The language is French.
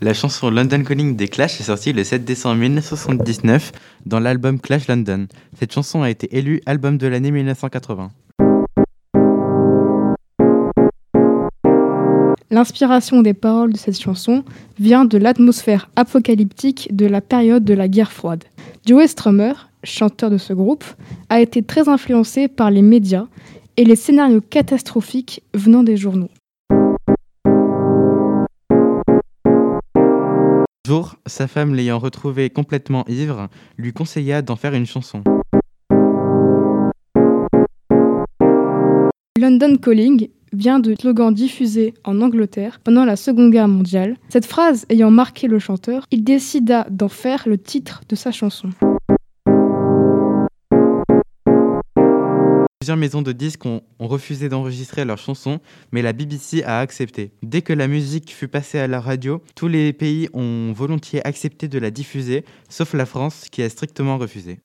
La chanson London Calling des Clash est sortie le 7 décembre 1979 dans l'album Clash London. Cette chanson a été élue album de l'année 1980. L'inspiration des paroles de cette chanson vient de l'atmosphère apocalyptique de la période de la guerre froide. Joey Strummer, chanteur de ce groupe, a été très influencé par les médias et les scénarios catastrophiques venant des journaux. Sa femme l'ayant retrouvé complètement ivre, lui conseilla d'en faire une chanson. London Calling vient de slogan diffusé en Angleterre pendant la Seconde Guerre mondiale. Cette phrase ayant marqué le chanteur, il décida d'en faire le titre de sa chanson. Plusieurs maisons de disques ont, refusé d'enregistrer leurs chansons, mais la BBC a accepté. Dès que la musique fut passée à la radio, tous les pays ont volontiers accepté de la diffuser, sauf la France qui a strictement refusé.